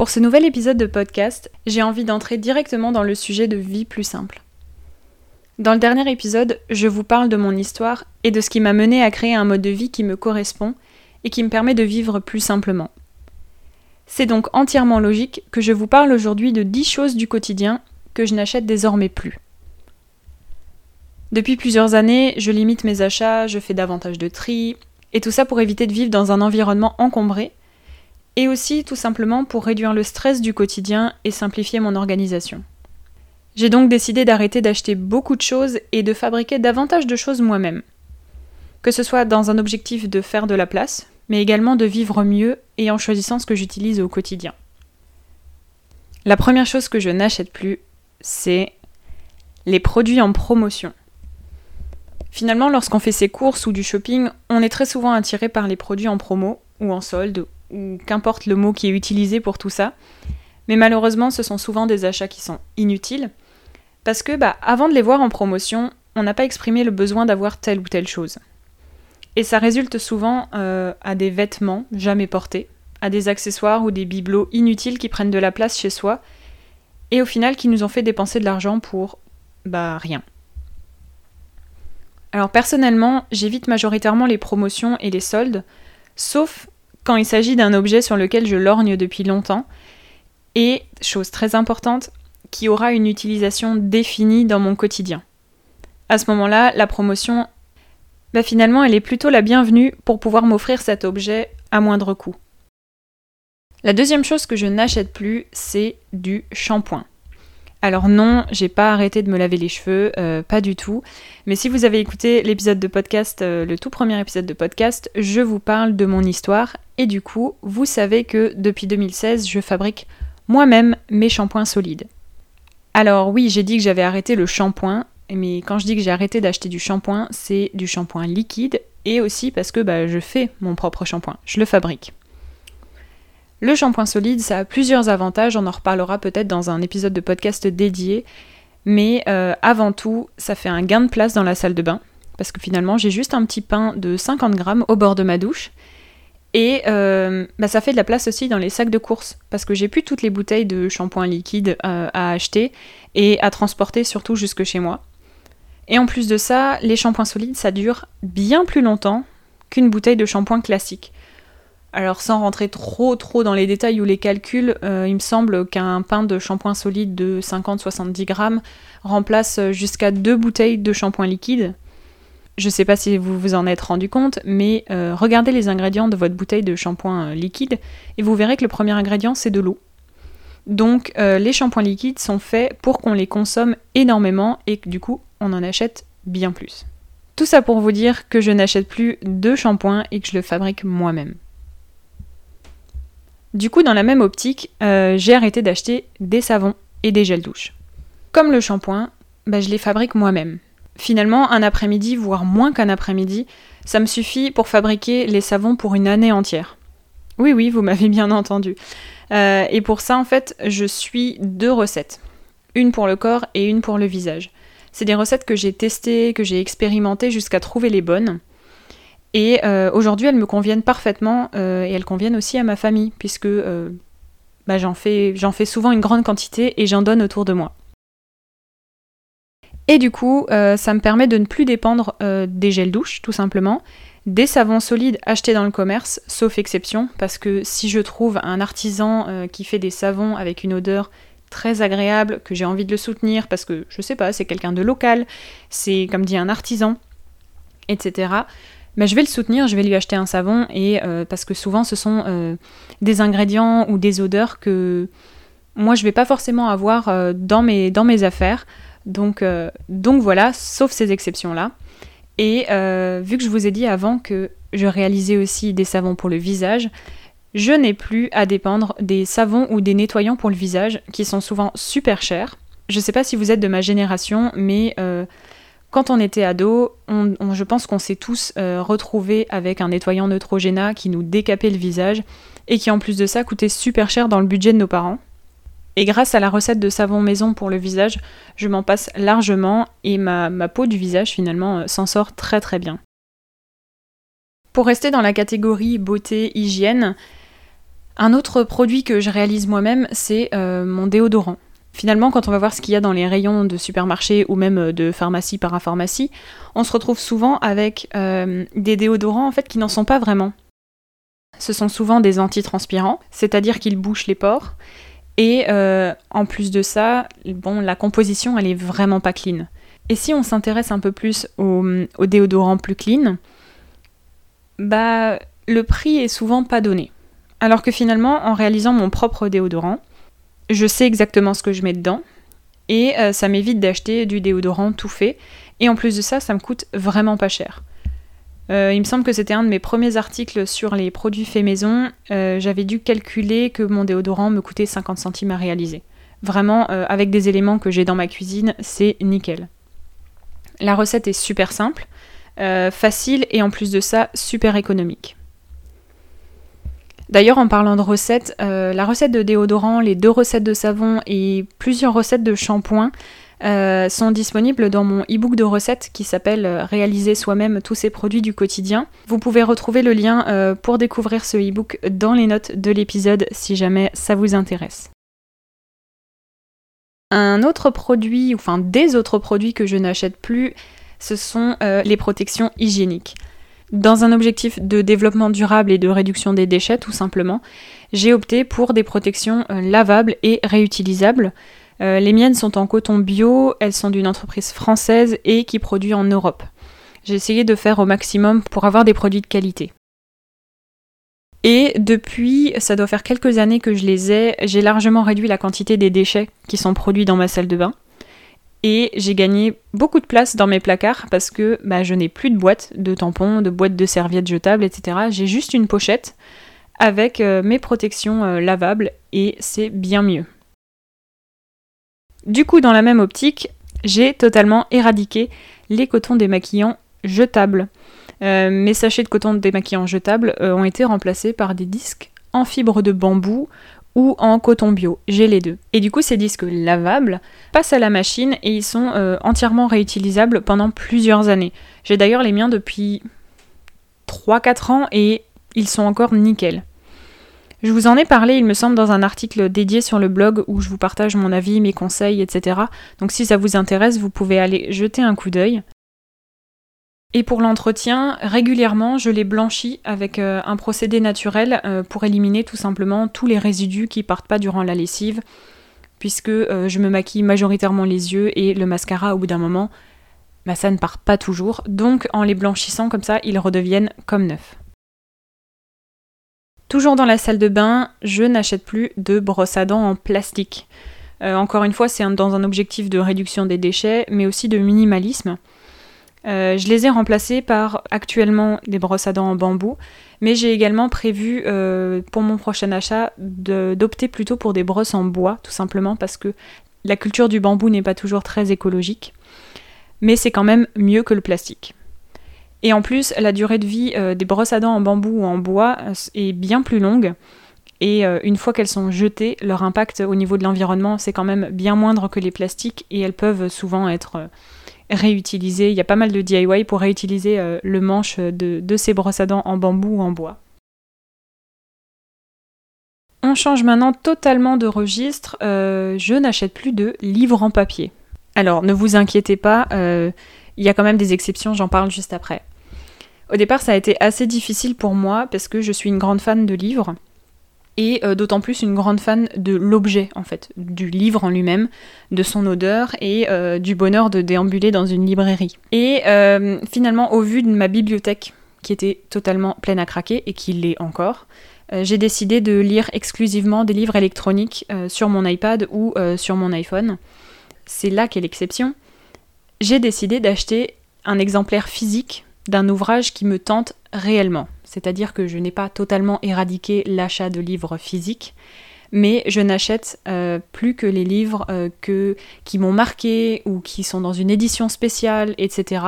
Pour ce nouvel épisode de podcast, j'ai envie d'entrer directement dans le sujet de vie plus simple. Dans le dernier épisode, je vous parle de mon histoire et de ce qui m'a mené à créer un mode de vie qui me correspond et qui me permet de vivre plus simplement. C'est donc entièrement logique que je vous parle aujourd'hui de 10 choses du quotidien que je n'achète désormais plus. Depuis plusieurs années, je limite mes achats, je fais davantage de tri, et tout ça pour éviter de vivre dans un environnement encombré et aussi tout simplement pour réduire le stress du quotidien et simplifier mon organisation. J'ai donc décidé d'arrêter d'acheter beaucoup de choses et de fabriquer davantage de choses moi-même. Que ce soit dans un objectif de faire de la place, mais également de vivre mieux et en choisissant ce que j'utilise au quotidien. La première chose que je n'achète plus, c'est les produits en promotion. Finalement, lorsqu'on fait ses courses ou du shopping, on est très souvent attiré par les produits en promo ou en solde qu'importe le mot qui est utilisé pour tout ça. Mais malheureusement, ce sont souvent des achats qui sont inutiles, parce que bah, avant de les voir en promotion, on n'a pas exprimé le besoin d'avoir telle ou telle chose. Et ça résulte souvent euh, à des vêtements jamais portés, à des accessoires ou des bibelots inutiles qui prennent de la place chez soi, et au final qui nous ont fait dépenser de l'argent pour bah rien. Alors personnellement, j'évite majoritairement les promotions et les soldes, sauf il s'agit d'un objet sur lequel je lorgne depuis longtemps, et, chose très importante, qui aura une utilisation définie dans mon quotidien. À ce moment-là, la promotion, bah finalement, elle est plutôt la bienvenue pour pouvoir m'offrir cet objet à moindre coût. La deuxième chose que je n'achète plus, c'est du shampoing. Alors non, j'ai pas arrêté de me laver les cheveux, euh, pas du tout. Mais si vous avez écouté l'épisode de podcast, euh, le tout premier épisode de podcast, je vous parle de mon histoire. Et du coup, vous savez que depuis 2016, je fabrique moi-même mes shampoings solides. Alors oui, j'ai dit que j'avais arrêté le shampoing, mais quand je dis que j'ai arrêté d'acheter du shampoing, c'est du shampoing liquide et aussi parce que bah, je fais mon propre shampoing, je le fabrique. Le shampoing solide, ça a plusieurs avantages, on en reparlera peut-être dans un épisode de podcast dédié, mais euh, avant tout, ça fait un gain de place dans la salle de bain, parce que finalement j'ai juste un petit pain de 50 grammes au bord de ma douche, et euh, bah, ça fait de la place aussi dans les sacs de course, parce que j'ai plus toutes les bouteilles de shampoing liquide euh, à acheter et à transporter surtout jusque chez moi. Et en plus de ça, les shampoings solides, ça dure bien plus longtemps qu'une bouteille de shampoing classique. Alors sans rentrer trop trop dans les détails ou les calculs, euh, il me semble qu'un pain de shampoing solide de 50-70 grammes remplace jusqu'à deux bouteilles de shampoing liquide. Je ne sais pas si vous vous en êtes rendu compte, mais euh, regardez les ingrédients de votre bouteille de shampoing euh, liquide et vous verrez que le premier ingrédient c'est de l'eau. Donc les shampoings liquides sont faits pour qu'on les consomme énormément et que du coup on en achète bien plus. Tout ça pour vous dire que je n'achète plus de shampoing et que je le fabrique moi-même. Du coup, dans la même optique, euh, j'ai arrêté d'acheter des savons et des gels douche. Comme le shampoing, bah, je les fabrique moi-même. Finalement, un après-midi, voire moins qu'un après-midi, ça me suffit pour fabriquer les savons pour une année entière. Oui, oui, vous m'avez bien entendu. Euh, et pour ça, en fait, je suis deux recettes. Une pour le corps et une pour le visage. C'est des recettes que j'ai testées, que j'ai expérimentées jusqu'à trouver les bonnes. Et euh, aujourd'hui, elles me conviennent parfaitement euh, et elles conviennent aussi à ma famille, puisque euh, bah, j'en fais, souvent une grande quantité et j'en donne autour de moi. Et du coup, ça me permet de ne plus dépendre des gels douche, tout simplement, des savons solides achetés dans le commerce, sauf exception, parce que si je trouve un artisan qui fait des savons avec une odeur très agréable, que j'ai envie de le soutenir, parce que je sais pas, c'est quelqu'un de local, c'est comme dit un artisan, etc je vais le soutenir, je vais lui acheter un savon, et euh, parce que souvent ce sont euh, des ingrédients ou des odeurs que moi je vais pas forcément avoir euh, dans, mes, affaires. Donc, donc voilà, sauf ces exceptions-là. Et vu que je vous ai dit avant que je réalisais aussi des savons pour le visage, je n'ai plus à dépendre des savons ou des nettoyants pour le visage qui sont souvent super chers. Je ne sais pas si vous êtes de ma génération, mais quand on était ado, je pense qu'on s'est tous retrouvés avec un nettoyant Neutrogena qui nous décapait le visage et qui en plus de ça coûtait super cher dans le budget de nos parents. Et grâce à la recette de savon maison pour le visage, je m'en passe largement et ma, ma peau du visage finalement euh, s'en sort très très bien. Pour rester dans la catégorie beauté, hygiène, un autre produit que je réalise moi-même, c'est euh, mon déodorant. Finalement, quand on va voir ce qu'il y a dans les rayons de supermarché ou même euh, de pharmacie, parapharmacie, on se retrouve souvent avec des déodorants en fait qui n'en sont pas vraiment. Ce sont souvent des antitranspirants, c'est-à-dire qu'ils bouchent les pores et euh, en plus de ça, bon, la composition, elle est vraiment pas clean. Et si on s'intéresse un peu plus au, au, déodorant plus clean, bah le prix est souvent pas donné. Alors que finalement, en réalisant mon propre déodorant, je sais exactement ce que je mets dedans et euh, ça m'évite d'acheter du déodorant tout fait. Et en plus de ça, ça me coûte vraiment pas cher. Euh, il me semble que c'était un de mes premiers articles sur les produits faits maison. Euh, j'avais dû calculer que mon déodorant me coûtait 50 centimes à réaliser. Vraiment, avec des éléments que j'ai dans ma cuisine, c'est nickel. La recette est super simple, facile et en plus de ça, super économique. D'ailleurs, en parlant de recettes, la recette de déodorant, les deux recettes de savon et plusieurs recettes de shampoing euh, sont disponibles dans mon e-book de recettes qui s'appelle euh, Réaliser soi-même tous ces produits du quotidien. Vous pouvez retrouver le lien euh, pour découvrir ce e-book dans les notes de l'épisode si jamais ça vous intéresse. Un autre produit, enfin des autres produits que je n'achète plus, ce sont les protections hygiéniques. Dans un objectif de développement durable et de réduction des déchets, tout simplement, j'ai opté pour des protections lavables et réutilisables. Euh, les miennes sont en coton bio, elles sont d'une entreprise française et qui produit en Europe. J'ai essayé de faire au maximum pour avoir des produits de qualité. Et depuis, ça doit faire quelques années que je les ai, j'ai largement réduit la quantité des déchets qui sont produits dans ma salle de bain. Et j'ai gagné beaucoup de place dans mes placards parce que bah, je n'ai plus de boîtes de tampons, de boîtes de serviettes jetables, etc. J'ai juste une pochette avec euh, mes protections euh, lavables et c'est bien mieux. Du coup, dans la même optique, j'ai totalement éradiqué les cotons démaquillants jetables. Euh, mes sachets de coton démaquillant jetables ont été remplacés par des disques en fibre de bambou ou en coton bio. J'ai les deux. Et du coup, ces disques lavables passent à la machine et ils sont euh, entièrement réutilisables pendant plusieurs années. J'ai d'ailleurs les miens depuis 3-4 ans et ils sont encore nickel. Je vous en ai parlé, il me semble, dans un article dédié sur le blog où je vous partage mon avis, mes conseils, etc. Donc si ça vous intéresse, vous pouvez aller jeter un coup d'œil. Et pour l'entretien, régulièrement, je les blanchis avec euh, un procédé naturel euh, pour éliminer tout simplement tous les résidus qui partent pas durant la lessive, puisque euh, je me maquille majoritairement les yeux et le mascara au bout d'un moment, bah, ça ne part pas toujours. Donc en les blanchissant comme ça, ils redeviennent comme neufs. Toujours dans la salle de bain, je n'achète plus de brosses à dents en plastique. Encore une fois, c'est dans un objectif de réduction des déchets, mais aussi de minimalisme. Euh, je les ai remplacées par actuellement des brosses à dents en bambou, mais j'ai également prévu euh, pour mon prochain achat d'opter plutôt pour des brosses en bois, tout simplement parce que la culture du bambou n'est pas toujours très écologique, mais c'est quand même mieux que le plastique. Et en plus, la durée de vie euh, des brosses à dents en bambou ou en bois est bien plus longue. Et une fois qu'elles sont jetées, leur impact au niveau de l'environnement, c'est quand même bien moindre que les plastiques et elles peuvent souvent être réutilisées. Il y a pas mal de DIY pour réutiliser le manche de, de, ces brosses à dents en bambou ou en bois. On change maintenant totalement de registre. je n'achète plus de livres en papier. Alors ne vous inquiétez pas, il y a quand même des exceptions, j'en parle juste après. Au départ, ça a été assez difficile pour moi parce que je suis une grande fan de livres et euh, d'autant plus une grande fan de l'objet en fait, du livre en lui-même, de son odeur et euh, du bonheur de déambuler dans une librairie. Et euh, finalement, au vu de ma bibliothèque qui était totalement pleine à craquer et qui l'est encore, j'ai décidé de lire exclusivement des livres électroniques sur mon iPad ou sur mon iPhone. C'est là qu'est l'exception. J'ai décidé d'acheter un exemplaire physique d'un ouvrage qui me tente réellement. C'est-à-dire que je n'ai pas totalement éradiqué l'achat de livres physiques, mais je n'achète euh, plus que les livres euh, qui m'ont marqué ou qui sont dans une édition spéciale, etc.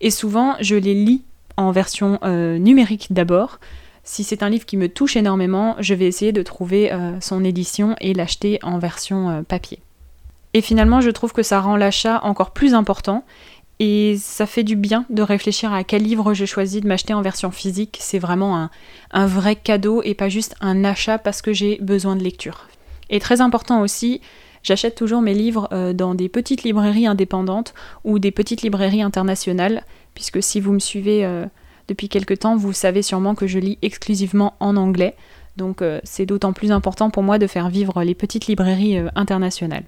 Et souvent, je les lis en version euh, numérique d'abord. Si c'est un livre qui me touche énormément, je vais essayer de trouver son édition et l'acheter en version papier. Et finalement, je trouve que ça rend l'achat encore plus important et ça fait du bien de réfléchir à quel livre j'ai choisi de m'acheter en version physique. C'est vraiment un, vrai cadeau et pas juste un achat parce que j'ai besoin de lecture. Et très important aussi, j'achète toujours mes livres euh, dans des petites librairies indépendantes ou des petites librairies internationales, puisque si vous me suivez euh, depuis quelque temps, vous savez sûrement que je lis exclusivement en anglais. Donc euh, c'est d'autant plus important pour moi de faire vivre les petites librairies internationales.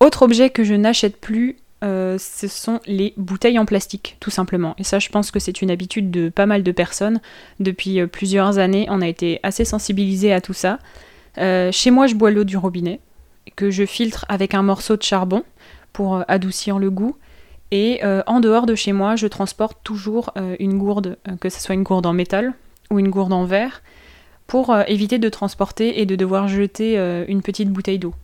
Autre objet que je n'achète plus, euh, ce sont les bouteilles en plastique, tout simplement. Et ça, je pense que c'est une habitude de pas mal de personnes. Depuis euh, plusieurs années, on a été assez sensibilisés à tout ça. Euh, chez moi, je bois l'eau du robinet, que je filtre avec un morceau de charbon pour adoucir le goût. Et en dehors de chez moi, je transporte toujours une gourde, que ce soit une gourde en métal ou une gourde en verre, pour éviter de transporter et de devoir jeter une petite bouteille d'eau.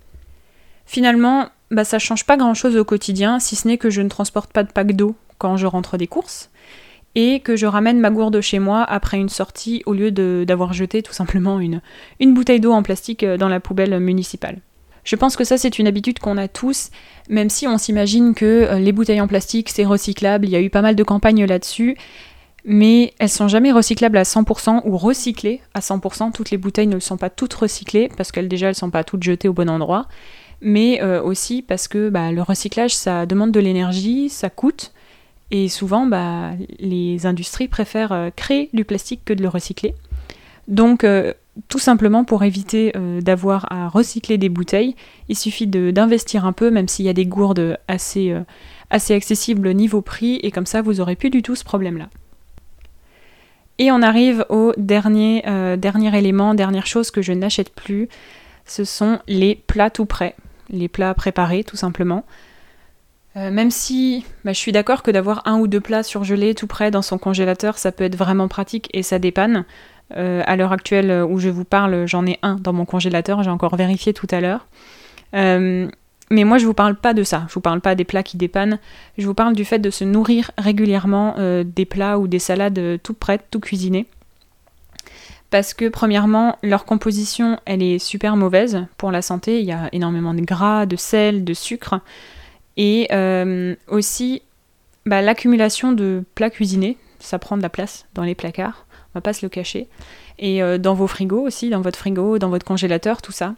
Finalement, bah, ça change pas grand chose au quotidien, si ce n'est que je ne transporte pas de pack d'eau quand je rentre des courses et que je ramène ma gourde chez moi après une sortie au lieu d'avoir jeté tout simplement une, bouteille d'eau en plastique euh, dans la poubelle municipale. Je pense que ça c'est une habitude qu'on a tous, même si on s'imagine que euh, les bouteilles en plastique c'est recyclable, il y a eu pas mal de campagnes là-dessus, mais elles sont jamais recyclables à 100% ou recyclées à 100%. Toutes les bouteilles ne sont pas toutes recyclées parce qu'elles déjà elles sont pas toutes jetées au bon endroit mais euh, aussi parce que bah, le recyclage, ça demande de l'énergie, ça coûte, et souvent, bah, les industries préfèrent euh, créer du plastique que de le recycler. Donc, euh, tout simplement pour éviter d'avoir à recycler des bouteilles, il suffit d'investir un peu, même s'il y a des gourdes assez, assez accessibles niveau prix, et comme ça, vous n'aurez plus du tout ce problème-là. Et on arrive au dernier, dernier élément, dernière chose que je n'achète plus, ce sont les plats tout prêts les plats préparés tout simplement. Euh, même si bah, je suis d'accord que d'avoir un ou deux plats surgelés tout près dans son congélateur, ça peut être vraiment pratique et ça dépanne. Euh, à l'heure actuelle où je vous parle, j'en ai un dans mon congélateur, j'ai encore vérifié tout à l'heure. Euh, mais moi, je vous parle pas de ça. Je vous parle pas des plats qui dépannent. Je vous parle du fait de se nourrir régulièrement des plats ou des salades tout prêtes, tout cuisinées parce que premièrement, leur composition, elle est super mauvaise pour la santé. Il y a énormément de gras, de sel, de sucre. Et euh, aussi, bah, l'accumulation de plats cuisinés, ça prend de la place dans les placards, on va pas se le cacher. Et euh, dans vos frigos aussi, dans votre frigo, dans votre congélateur, tout ça.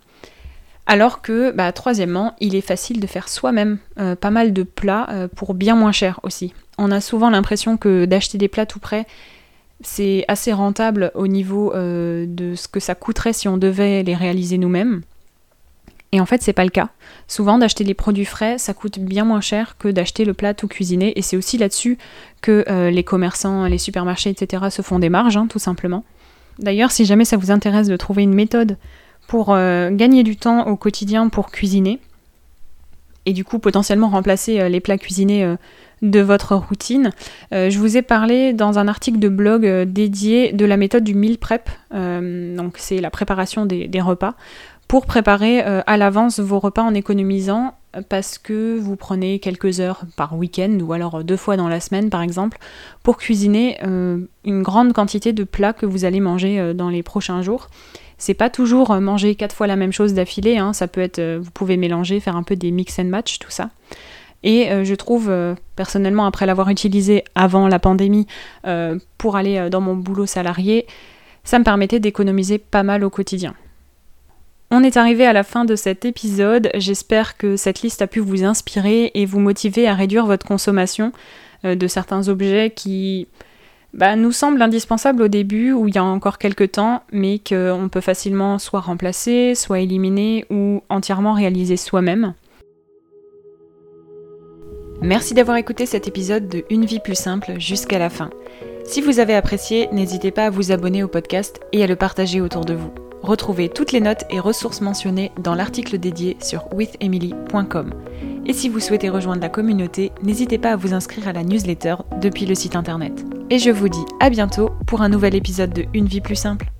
Alors que, bah, troisièmement, il est facile de faire soi-même euh, pas mal de plats pour bien moins cher aussi. On a souvent l'impression que d'acheter des plats tout prêts, c'est assez rentable au niveau euh, de ce que ça coûterait si on devait les réaliser nous-mêmes. Et en fait, c'est pas le cas. Souvent, d'acheter les produits frais, ça coûte bien moins cher que d'acheter le plat tout cuisiné. Et c'est aussi là-dessus que euh, les commerçants, les supermarchés, etc. se font des marges, hein, tout simplement. D'ailleurs, si jamais ça vous intéresse de trouver une méthode pour euh, gagner du temps au quotidien pour cuisiner, et du coup potentiellement remplacer les plats cuisinés de votre routine. Euh, je vous ai parlé dans un article de blog euh, dédié de la méthode du meal prep, euh, donc c'est la préparation des, repas, pour préparer à l'avance vos repas en économisant parce que vous prenez quelques heures par week-end ou alors deux fois dans la semaine par exemple pour cuisiner une grande quantité de plats que vous allez manger dans les prochains jours. C'est pas toujours manger quatre fois la même chose d'affilée, hein. ça peut être, vous pouvez mélanger, faire un peu des mix and match, tout ça. Et euh, je trouve, euh, personnellement, après l'avoir utilisé avant la pandémie euh, pour aller dans mon boulot salarié, ça me permettait d'économiser pas mal au quotidien. On est arrivé à la fin de cet épisode. J'espère que cette liste a pu vous inspirer et vous motiver à réduire votre consommation de certains objets qui bah, nous semblent indispensables au début ou il y a encore quelques temps, mais qu'on peut facilement soit remplacer, soit éliminer ou entièrement réaliser soi-même. Merci d'avoir écouté cet épisode de Une vie plus simple jusqu'à la fin. Si vous avez apprécié, n'hésitez pas à vous abonner au podcast et à le partager autour de vous. Retrouvez toutes les notes et ressources mentionnées dans l'article dédié sur withemily.com. Et si vous souhaitez rejoindre la communauté, n'hésitez pas à vous inscrire à la newsletter depuis le site internet. Et je vous dis à bientôt pour un nouvel épisode de Une vie plus simple.